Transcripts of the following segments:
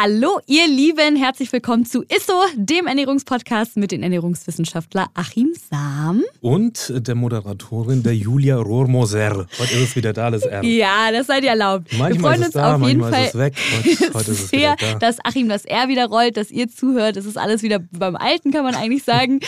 Hallo, ihr Lieben, herzlich willkommen zu ISSO, dem Ernährungspodcast mit den Ernährungswissenschaftler Achim Sam. Und der Moderatorin, der Julia Rohrmoser. Heute ist es wieder da, das R. Ja, das seid ihr erlaubt. Manchmal Wir freuen ist es uns da, auf jeden Fall ist es weg. Heute, heute ist es sehr, wieder da. dass Achim das R wieder rollt, dass ihr zuhört. Es ist alles wieder beim Alten, kann man eigentlich sagen.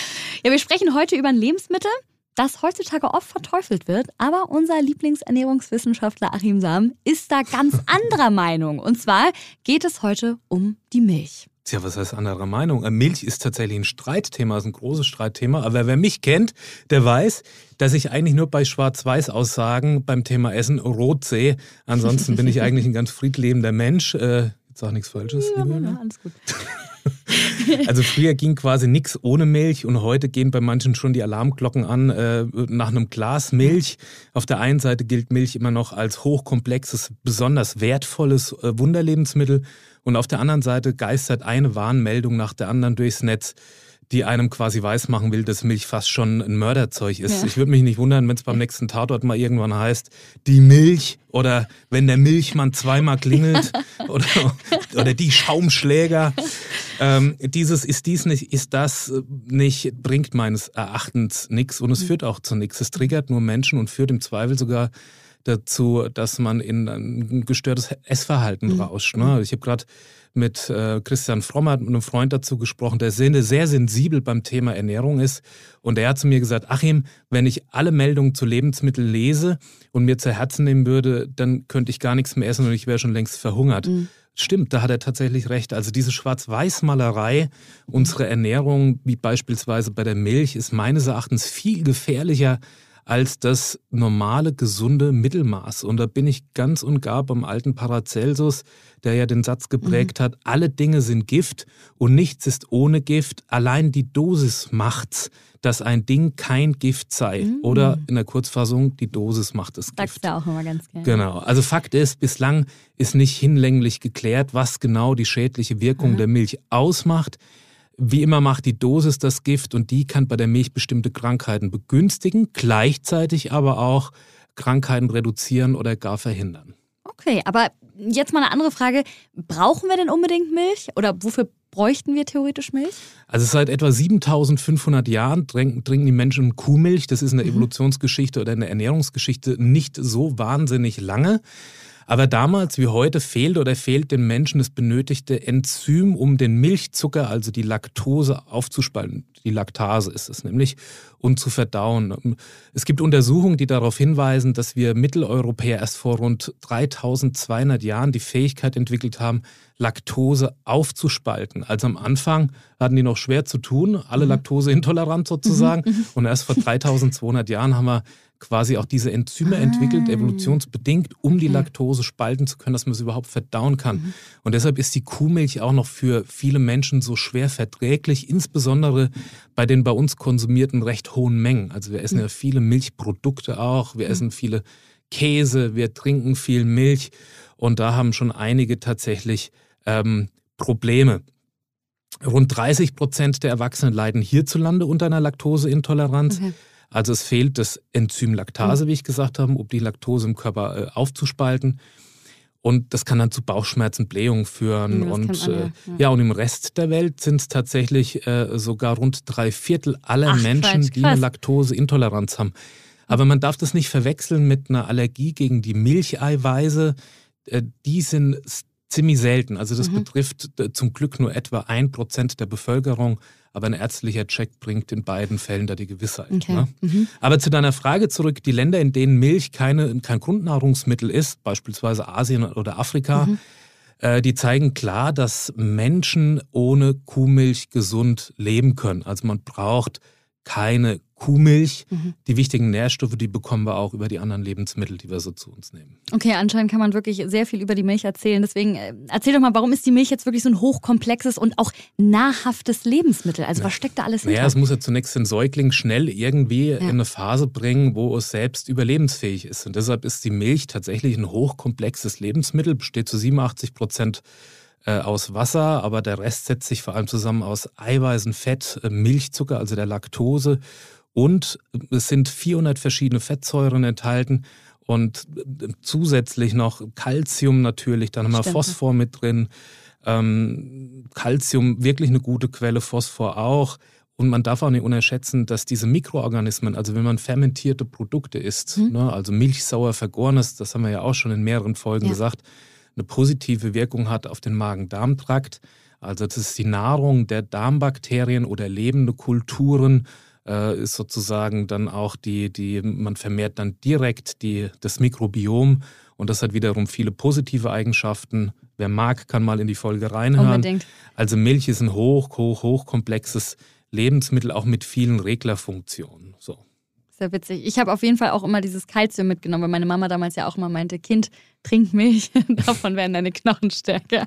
ja, wir sprechen heute über ein Lebensmittel, das heutzutage oft verteufelt wird, aber unser Lieblingsernährungswissenschaftler Achim Sam ist da ganz anderer Meinung. Und zwar geht es heute um die Milch. Tja, was heißt anderer Meinung? Äh, Milch ist tatsächlich ein Streitthema, ist ein großes Streitthema. Aber wer mich kennt, der weiß, dass ich eigentlich nur bei Schwarz-Weiß-Aussagen beim Thema Essen rot sehe. Ansonsten bin ich eigentlich ein ganz friedlebender Mensch. Äh, jetzt auch nichts Falsches. Ja, liebe Julia. alles gut. Also früher ging quasi nichts ohne Milch und heute gehen bei manchen schon die Alarmglocken an äh, nach einem Glas Milch. Auf der einen Seite gilt Milch immer noch als hochkomplexes, besonders wertvolles äh, Wunderlebensmittel und auf der anderen Seite geistert eine Warnmeldung nach der anderen durchs Netz, die einem quasi weismachen will, dass Milch fast schon ein Mörderzeug ist. Ja. Ich würde mich nicht wundern, wenn es beim nächsten Tatort mal irgendwann heißt, die Milch oder wenn der Milchmann zweimal klingelt oder, oder die Schaumschläger. Ähm, dieses ist dies nicht, ist das nicht, bringt meines Erachtens nichts und es führt auch zu nichts. Es triggert nur Menschen und führt im Zweifel sogar dazu, dass man in ein gestörtes Essverhalten rauscht. Ne? Ich habe gerade mit äh, Christian Frommer, mit einem Freund dazu gesprochen, der sehr, sehr sensibel beim Thema Ernährung ist. Und der hat zu mir gesagt, Achim, wenn ich alle Meldungen zu Lebensmitteln lese und mir zu Herzen nehmen würde, dann könnte ich gar nichts mehr essen und ich wäre schon längst verhungert. Stimmt, da hat er tatsächlich recht. Also diese Schwarz-Weiß-Malerei unserer Ernährung, wie beispielsweise bei der Milch, ist meines Erachtens viel gefährlicher als das normale, gesunde Mittelmaß. Und da bin ich ganz und gar beim alten Paracelsus, der ja den Satz geprägt hat, alle Dinge sind Gift und nichts ist ohne Gift. Allein die Dosis macht's, dass ein Ding kein Gift sei. Oder in der Kurzfassung, die Dosis macht es Gift. Sagst du auch immer ganz gerne. Genau. Also Fakt ist, bislang ist nicht hinlänglich geklärt, was genau die schädliche Wirkung der Milch ausmacht. Wie immer macht die Dosis das Gift und die kann bei der Milch bestimmte Krankheiten begünstigen, gleichzeitig aber auch Krankheiten reduzieren oder gar verhindern. Okay, aber jetzt mal eine andere Frage. Brauchen wir denn unbedingt Milch? Oder wofür bräuchten wir theoretisch Milch? Also seit etwa 7500 Jahren trinken, die Menschen Kuhmilch. Das ist in der Evolutionsgeschichte oder in der Ernährungsgeschichte nicht so wahnsinnig lange. Aber damals wie heute fehlt oder fehlt den Menschen das benötigte Enzym, um den Milchzucker, also die Laktose, aufzuspalten. Die Laktase ist es nämlich, und zu verdauen. Es gibt Untersuchungen, die darauf hinweisen, dass wir Mitteleuropäer erst vor rund 3200 Jahren die Fähigkeit entwickelt haben, Laktose aufzuspalten. Also am Anfang hatten die noch schwer zu tun, alle laktoseintolerant sozusagen. Und erst vor 3200 Jahren haben wir quasi auch diese Enzyme entwickelt, evolutionsbedingt, um die Laktose spalten zu können, dass man es überhaupt verdauen kann. Und deshalb ist die Kuhmilch auch noch für viele Menschen so schwer verträglich, insbesondere bei den bei uns konsumierten recht hohen Mengen. Also wir essen ja viele Milchprodukte auch, wir essen viele Käse, wir trinken viel Milch und da haben schon einige tatsächlich ähm, Probleme. Rund 30 Prozent der Erwachsenen leiden hierzulande unter einer Laktoseintoleranz. Okay. Also es fehlt das Enzym Laktase, wie ich gesagt habe, um die Laktose im Körper äh, aufzuspalten. Und das kann dann zu Bauchschmerzen, Blähungen führen. Das und ja, äh, ja. ja, und im Rest der Welt sind es tatsächlich äh, sogar rund drei Viertel aller Ach, Menschen, Quatsch, die eine. Laktoseintoleranz haben. Aber man darf das nicht verwechseln mit einer Allergie gegen die Milcheiweiße. Äh, die sind ziemlich selten. Also Mhm. das betrifft äh, zum Glück nur etwa ein Prozent der Bevölkerung. Aber ein ärztlicher Check bringt in beiden Fällen da die Gewissheit. Okay. Ne? Aber zu deiner Frage zurück, die Länder, in denen Milch keine, kein Grundnahrungsmittel ist, beispielsweise Asien oder Afrika, äh, die zeigen klar, dass Menschen ohne Kuhmilch gesund leben können. Also man braucht keine Kuhmilch. Die wichtigen Nährstoffe, die bekommen wir auch über die anderen Lebensmittel, die wir so zu uns nehmen. Okay, anscheinend kann man wirklich sehr viel über die Milch erzählen. Deswegen äh, erzähl doch mal, warum ist die Milch jetzt wirklich so ein hochkomplexes und auch nahrhaftes Lebensmittel? Also was steckt da alles Naja, hinter? es muss ja zunächst den Säugling schnell irgendwie Ja. in eine Phase bringen, wo es selbst überlebensfähig ist. Und deshalb ist die Milch tatsächlich ein hochkomplexes Lebensmittel, besteht zu 87 Prozent aus Wasser, aber der Rest setzt sich vor allem zusammen aus Eiweißen, Fett, äh, Milchzucker, also der Laktose. Und es sind 400 verschiedene Fettsäuren enthalten und äh, zusätzlich noch Calcium natürlich, dann haben wir Phosphor mit drin. Ähm, Calcium wirklich eine gute Quelle, Phosphor auch. Und man darf auch nicht unterschätzen, dass diese Mikroorganismen, also wenn man fermentierte Produkte isst, mhm. ne, also milchsauer vergorenes, das haben wir ja auch schon in mehreren Folgen ja. gesagt, eine positive Wirkung hat auf den Magen-Darm-Trakt. Also das ist die Nahrung der Darmbakterien oder lebende Kulturen, äh, ist sozusagen dann auch die, die, man vermehrt dann direkt die, das Mikrobiom und das hat wiederum viele positive Eigenschaften. Wer mag, kann mal in die Folge reinhören. Unbedingt. Also Milch ist ein hoch, hoch, hochkomplexes Lebensmittel, auch mit vielen Reglerfunktionen. Sehr witzig. Ich habe auf jeden Fall auch immer dieses Kalzium mitgenommen, weil meine Mama damals ja auch immer meinte, Kind, trink Milch, davon werden deine Knochen stärker.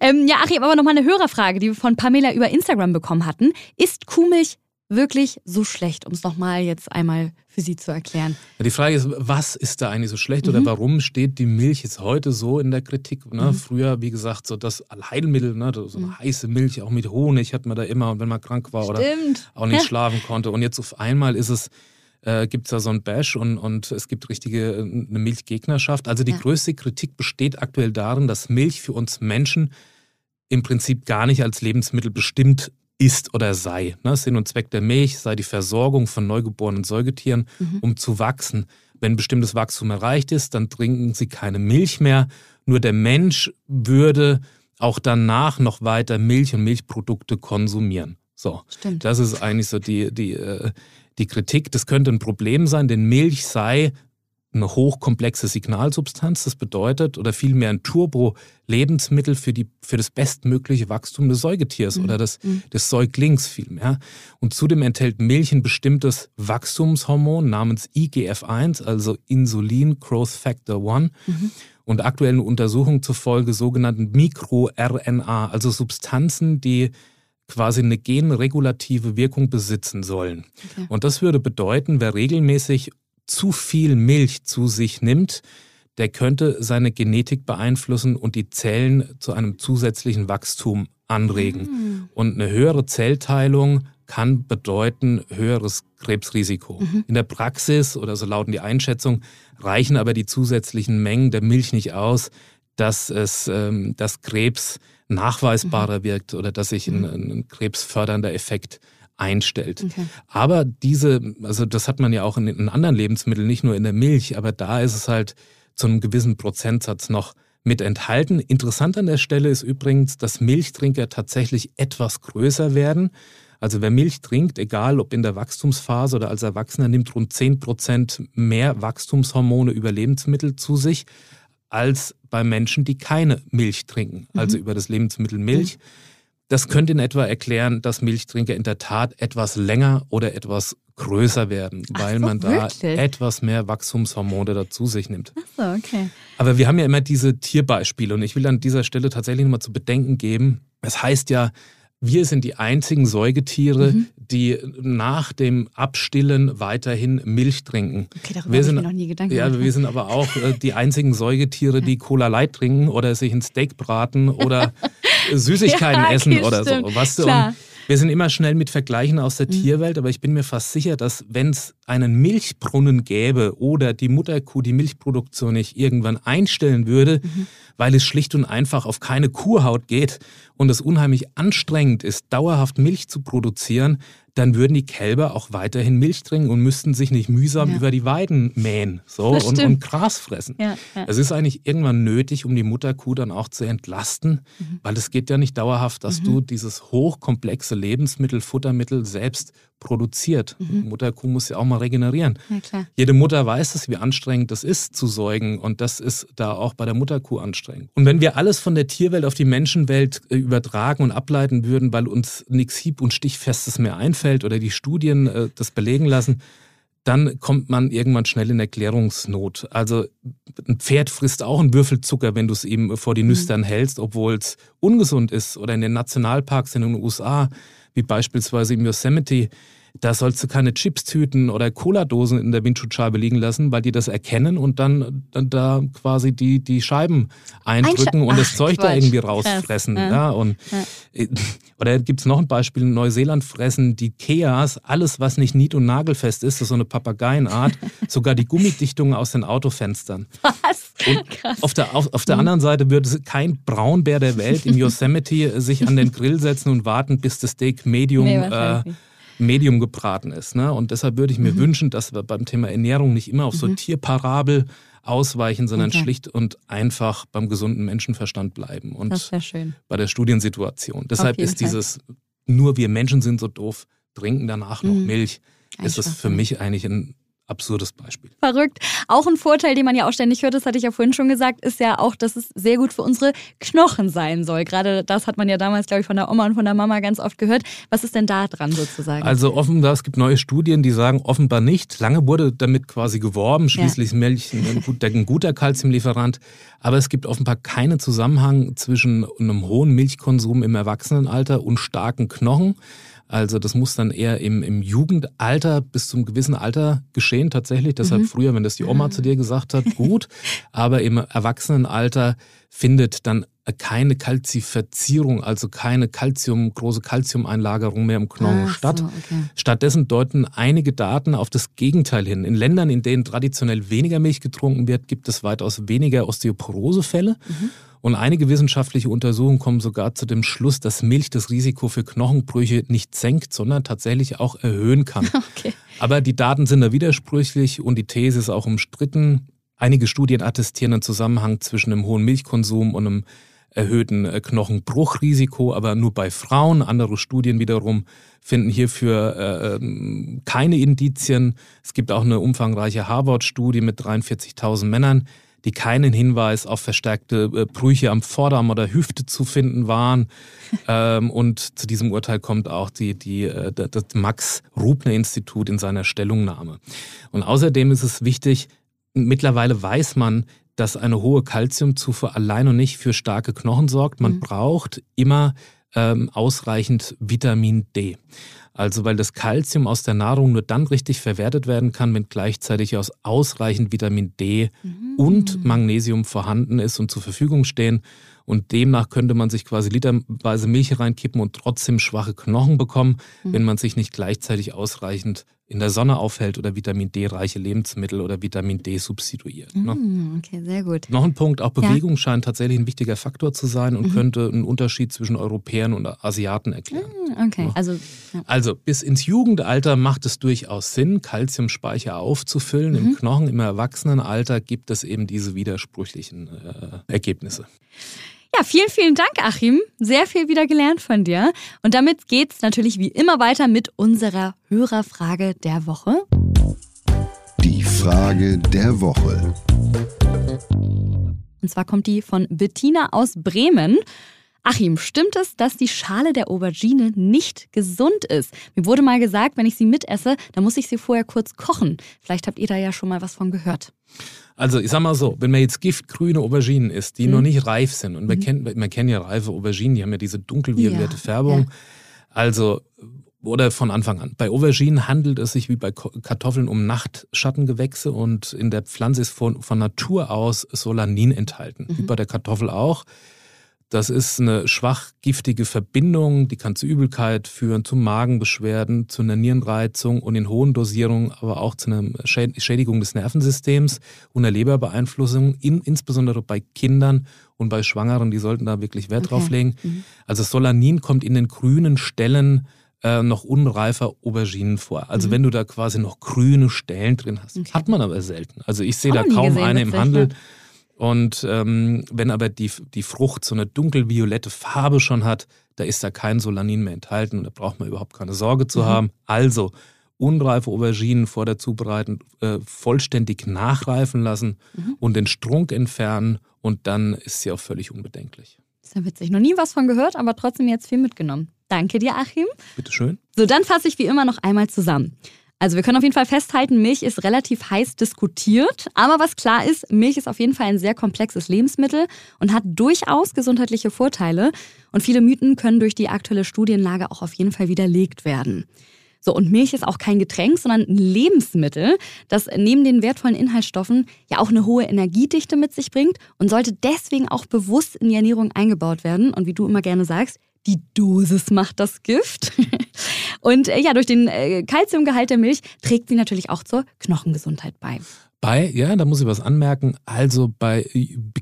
Ähm, ja, Achim, aber nochmal eine Hörerfrage, die wir von Pamela über Instagram bekommen hatten. Ist Kuhmilch wirklich so schlecht, um es nochmal jetzt einmal für Sie zu erklären? Die Frage ist, was ist da eigentlich so schlecht mhm. oder warum steht die Milch jetzt heute so in der Kritik? Ne? Mhm. Früher, wie gesagt, so das Allheilmittel, ne? so eine mhm. heiße Milch, auch mit Honig hat man da immer, wenn man krank war Stimmt. oder auch nicht ja. schlafen konnte. Und jetzt auf einmal ist es äh, gibt es da so ein Bash und, und es gibt richtige äh, eine Milchgegnerschaft. Also die ja. größte Kritik besteht aktuell darin, dass Milch für uns Menschen im Prinzip gar nicht als Lebensmittel bestimmt ist oder sei. Ne? Sinn und Zweck der Milch sei die Versorgung von neugeborenen Säugetieren, mhm. um zu wachsen. Wenn bestimmtes Wachstum erreicht ist, dann trinken sie keine Milch mehr. Nur der Mensch würde auch danach noch weiter Milch und Milchprodukte konsumieren. So, Stimmt. das ist eigentlich so die, die, äh, die Kritik, das könnte ein Problem sein, denn Milch sei eine hochkomplexe Signalsubstanz. Das bedeutet, oder vielmehr ein Turbo-Lebensmittel für, für das bestmögliche Wachstum des Säugetiers mhm. oder des, mhm. des Säuglings vielmehr. Und zudem enthält Milch ein bestimmtes Wachstumshormon namens IGF-1, also Insulin Growth Factor 1. Mhm. Und aktuellen Untersuchungen zufolge sogenannten Mikro-RNA, also Substanzen, die quasi eine genregulative Wirkung besitzen sollen. Okay. Und das würde bedeuten, wer regelmäßig zu viel Milch zu sich nimmt, der könnte seine Genetik beeinflussen und die Zellen zu einem zusätzlichen Wachstum anregen. Mhm. Und eine höhere Zellteilung kann bedeuten höheres Krebsrisiko. Mhm. In der Praxis oder so lauten die Einschätzungen reichen aber die zusätzlichen Mengen der Milch nicht aus, dass es ähm, dass Krebs nachweisbarer mhm. wirkt oder dass sich ein, mhm. ein krebsfördernder Effekt einstellt. Okay. Aber diese, also das hat man ja auch in, in anderen Lebensmitteln, nicht nur in der Milch, aber da ist es halt zu einem gewissen Prozentsatz noch mit enthalten. Interessant an der Stelle ist übrigens, dass Milchtrinker tatsächlich etwas größer werden. Also wer Milch trinkt, egal ob in der Wachstumsphase oder als Erwachsener, nimmt rund 10 Prozent mehr Wachstumshormone über Lebensmittel zu sich als bei Menschen, die keine Milch trinken, also mhm. über das Lebensmittel Milch. Das könnte in etwa erklären, dass Milchtrinker in der Tat etwas länger oder etwas größer werden, weil so, man da wirklich? etwas mehr Wachstumshormone dazu sich nimmt. Ach so, okay. Aber wir haben ja immer diese Tierbeispiele und ich will an dieser Stelle tatsächlich nochmal zu bedenken geben. Es heißt ja, wir sind die einzigen Säugetiere, mhm. die nach dem Abstillen weiterhin Milch trinken. Okay, darüber wir sind, ich mir noch nie Gedanken Ja, gemacht. wir sind aber auch äh, die einzigen Säugetiere, die Cola Light trinken oder sich ein Steak braten oder Süßigkeiten ja, okay, essen oder stimmt. so. Weißt du? Und wir sind immer schnell mit Vergleichen aus der mhm. Tierwelt, aber ich bin mir fast sicher, dass wenn es einen Milchbrunnen gäbe oder die Mutterkuh die Milchproduktion nicht irgendwann einstellen würde, mhm. weil es schlicht und einfach auf keine Kuhhaut geht und es unheimlich anstrengend ist, dauerhaft Milch zu produzieren, dann würden die Kälber auch weiterhin Milch trinken und müssten sich nicht mühsam ja. über die Weiden mähen so, und, und, Gras fressen. Ja, ja. Es ist eigentlich irgendwann nötig, um die Mutterkuh dann auch zu entlasten, mhm. weil es geht ja nicht dauerhaft, dass mhm. du dieses hochkomplexe Lebensmittel, Futtermittel selbst produziert. Mhm. Mutterkuh muss ja auch mal regenerieren. Jede Mutter weiß es, wie anstrengend das ist zu säugen und das ist da auch bei der Mutterkuh anstrengend. Und wenn wir alles von der Tierwelt auf die Menschenwelt äh, übertragen und ableiten würden, weil uns nichts hieb- und stichfestes mehr einfällt oder die Studien äh, das belegen lassen, dann kommt man irgendwann schnell in Erklärungsnot. Also ein Pferd frisst auch einen Würfelzucker, wenn du es ihm vor die mhm. Nüstern mhm. hältst, obwohl es ungesund ist. Oder in den Nationalparks in den USA, wie beispielsweise im Yosemite, da sollst du keine Chipstüten oder Cola-Dosen in der Windschutzscheibe liegen lassen, weil die das erkennen und dann, dann da quasi die, die Scheiben eindrücken Einsch und das Zeug Quatsch. da irgendwie rausfressen. Ja. ja. und, ja. Äh, oder gibt es noch ein Beispiel, in Neuseeland fressen die Keas alles, was nicht nied- und nagelfest ist, das ist so eine Papageienart, sogar die Gummidichtungen aus den Autofenstern. Was? Auf der, auf, auf der mhm. anderen Seite würde kein Braunbär der Welt im Yosemite sich an den Grill setzen und warten, bis das Steak Medium nee, Medium gebraten ist. Ne? Und deshalb würde ich mir mhm. wünschen, dass wir beim Thema Ernährung nicht immer auf so mhm. Tierparabel ausweichen, sondern okay. schlicht und einfach beim gesunden Menschenverstand bleiben. Und das bei der Studiensituation. Deshalb ist dieses nur wir Menschen sind so doof, trinken danach noch mhm. Milch, ist es für mich eigentlich ein absurdes Beispiel. Verrückt. Auch ein Vorteil, den man ja auch ständig hört, das hatte ich ja vorhin schon gesagt, ist ja auch, dass es sehr gut für unsere Knochen sein soll. Gerade das hat man ja damals, glaube ich, von der Oma und von der Mama ganz oft gehört. Was ist denn da dran sozusagen? Also offenbar, es gibt neue Studien, die sagen offenbar nicht. Lange wurde damit quasi geworben. Schließlich ja. ist Milch ein, ein guter Kalziumlieferant. Aber es gibt offenbar keinen Zusammenhang zwischen einem hohen Milchkonsum im Erwachsenenalter und starken Knochen. Also das muss dann eher im, im Jugendalter bis zum gewissen Alter geschehen tatsächlich. Deshalb mhm. früher, wenn das die Oma zu dir gesagt hat, gut. Aber im Erwachsenenalter findet dann keine Kalzifizierung, also keine Calcium, große Calciumeinlagerung mehr im Knochen Ach statt. So, okay. Stattdessen deuten einige Daten auf das Gegenteil hin. In Ländern, in denen traditionell weniger Milch getrunken wird, gibt es weitaus weniger Osteoporosefälle. Mhm. Und einige wissenschaftliche Untersuchungen kommen sogar zu dem Schluss, dass Milch das Risiko für Knochenbrüche nicht senkt, sondern tatsächlich auch erhöhen kann. Okay. Aber die Daten sind da widersprüchlich und die These ist auch umstritten. Einige Studien attestieren einen Zusammenhang zwischen einem hohen Milchkonsum und einem erhöhten äh, Knochenbruchrisiko, aber nur bei Frauen. Andere Studien wiederum finden hierfür äh, ähm, keine Indizien. Es gibt auch eine umfangreiche Harvard-Studie mit 43.000 Männern, die keinen Hinweis auf verstärkte äh, Brüche am Vorderarm oder Hüfte zu finden waren. ähm, und zu diesem Urteil kommt auch die, die, äh, das Max-Rubner-Institut in seiner Stellungnahme. Und außerdem ist es wichtig, mittlerweile weiß man, dass eine hohe Kalziumzufuhr allein und nicht für starke Knochen sorgt. Man mhm. braucht immer ähm, ausreichend Vitamin D. Also weil das Kalzium aus der Nahrung nur dann richtig verwertet werden kann, wenn gleichzeitig aus ausreichend Vitamin D mhm. und Magnesium vorhanden ist und zur Verfügung stehen. Und demnach könnte man sich quasi literweise Milch reinkippen und trotzdem schwache Knochen bekommen, mhm. wenn man sich nicht gleichzeitig ausreichend in der Sonne aufhält oder Vitamin D-reiche Lebensmittel oder Vitamin D substituiert. Ne? Mm, okay, sehr gut. Noch ein Punkt, auch Bewegung ja. scheint tatsächlich ein wichtiger Faktor zu sein und mhm. könnte einen Unterschied zwischen Europäern und Asiaten erklären. Mm, okay, ne? also, ja. also bis ins Jugendalter macht es durchaus Sinn, Kalziumspeicher aufzufüllen. Mhm. Im Knochen, im Erwachsenenalter gibt es eben diese widersprüchlichen äh, Ergebnisse. Ja, vielen, vielen Dank, Achim. Sehr viel wieder gelernt von dir. Und damit geht's natürlich wie immer weiter mit unserer Hörerfrage der Woche. Die Frage der Woche. Und zwar kommt die von Bettina aus Bremen. Achim, stimmt es, dass die Schale der Aubergine nicht gesund ist? Mir wurde mal gesagt, wenn ich sie mitesse, dann muss ich sie vorher kurz kochen. Vielleicht habt ihr da ja schon mal was von gehört. Also ich sag mal so, wenn man jetzt giftgrüne Auberginen isst, die mhm. noch nicht reif sind, und man, mhm. kennt, man kennt ja reife Auberginen, die haben ja diese dunkelviolette ja, Färbung. Ja. Also, oder von Anfang an. Bei Auberginen handelt es sich wie bei Kartoffeln um Nachtschattengewächse und in der Pflanze ist von, von Natur aus Solanin enthalten, mhm. wie bei der Kartoffel auch. Das ist eine schwach giftige Verbindung, die kann zu Übelkeit führen, zu Magenbeschwerden, zu einer Nierenreizung und in hohen Dosierungen aber auch zu einer Schädigung des Nervensystems und einer Leberbeeinflussung, in, insbesondere bei Kindern und bei Schwangeren, die sollten da wirklich Wert okay. drauf legen. Mhm. Also Solanin kommt in den grünen Stellen äh, noch unreifer Auberginen vor. Also mhm. wenn du da quasi noch grüne Stellen drin hast, okay. hat man aber selten. Also ich sehe da kaum eine im Handel. Und ähm, wenn aber die, die Frucht so eine dunkelviolette Farbe schon hat, da ist da kein Solanin mehr enthalten und da braucht man überhaupt keine Sorge zu mhm. haben. Also unreife Auberginen vor der Zubereitung äh, vollständig nachreifen lassen mhm. und den Strunk entfernen und dann ist sie auch völlig unbedenklich. Das ist ja witzig. Noch nie was von gehört, aber trotzdem jetzt viel mitgenommen. Danke dir, Achim. Bitteschön. So, dann fasse ich wie immer noch einmal zusammen. Also wir können auf jeden Fall festhalten, Milch ist relativ heiß diskutiert. Aber was klar ist, Milch ist auf jeden Fall ein sehr komplexes Lebensmittel und hat durchaus gesundheitliche Vorteile. Und viele Mythen können durch die aktuelle Studienlage auch auf jeden Fall widerlegt werden. So, und Milch ist auch kein Getränk, sondern ein Lebensmittel, das neben den wertvollen Inhaltsstoffen ja auch eine hohe Energiedichte mit sich bringt und sollte deswegen auch bewusst in die Ernährung eingebaut werden. Und wie du immer gerne sagst, die Dosis macht das Gift. Und äh, ja, durch den äh, Kalziumgehalt der Milch trägt sie natürlich auch zur Knochengesundheit bei. Bei, ja, da muss ich was anmerken, also bei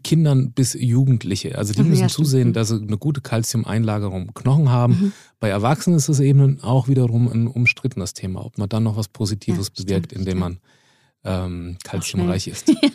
Kindern bis Jugendliche. Also die müssen ja, zusehen, dass sie eine gute Kalziumeinlagerung im Knochen haben. Mhm. Bei Erwachsenen ist es eben auch wiederum ein umstrittenes Thema, ob man dann noch was Positives ja, bewirkt, stimmt, indem man ähm, kalziumreich ist. ja.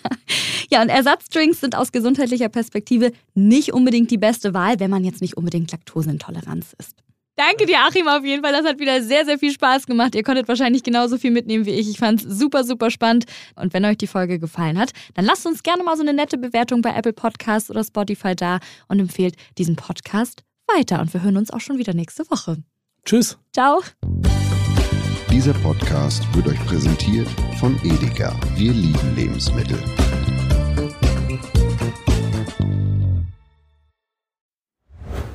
ja, und Ersatzdrinks sind aus gesundheitlicher Perspektive nicht unbedingt die beste Wahl, wenn man jetzt nicht unbedingt Laktoseintoleranz ist. Danke dir, Achim, auf jeden Fall. Das hat wieder sehr, sehr viel Spaß gemacht. Ihr konntet wahrscheinlich genauso viel mitnehmen wie ich. Ich fand es super, super spannend. Und wenn euch die Folge gefallen hat, dann lasst uns gerne mal so eine nette Bewertung bei Apple Podcasts oder Spotify da und empfehlt diesen Podcast weiter. Und wir hören uns auch schon wieder nächste Woche. Tschüss. Ciao. Dieser Podcast wird euch präsentiert von Edeka. Wir lieben Lebensmittel.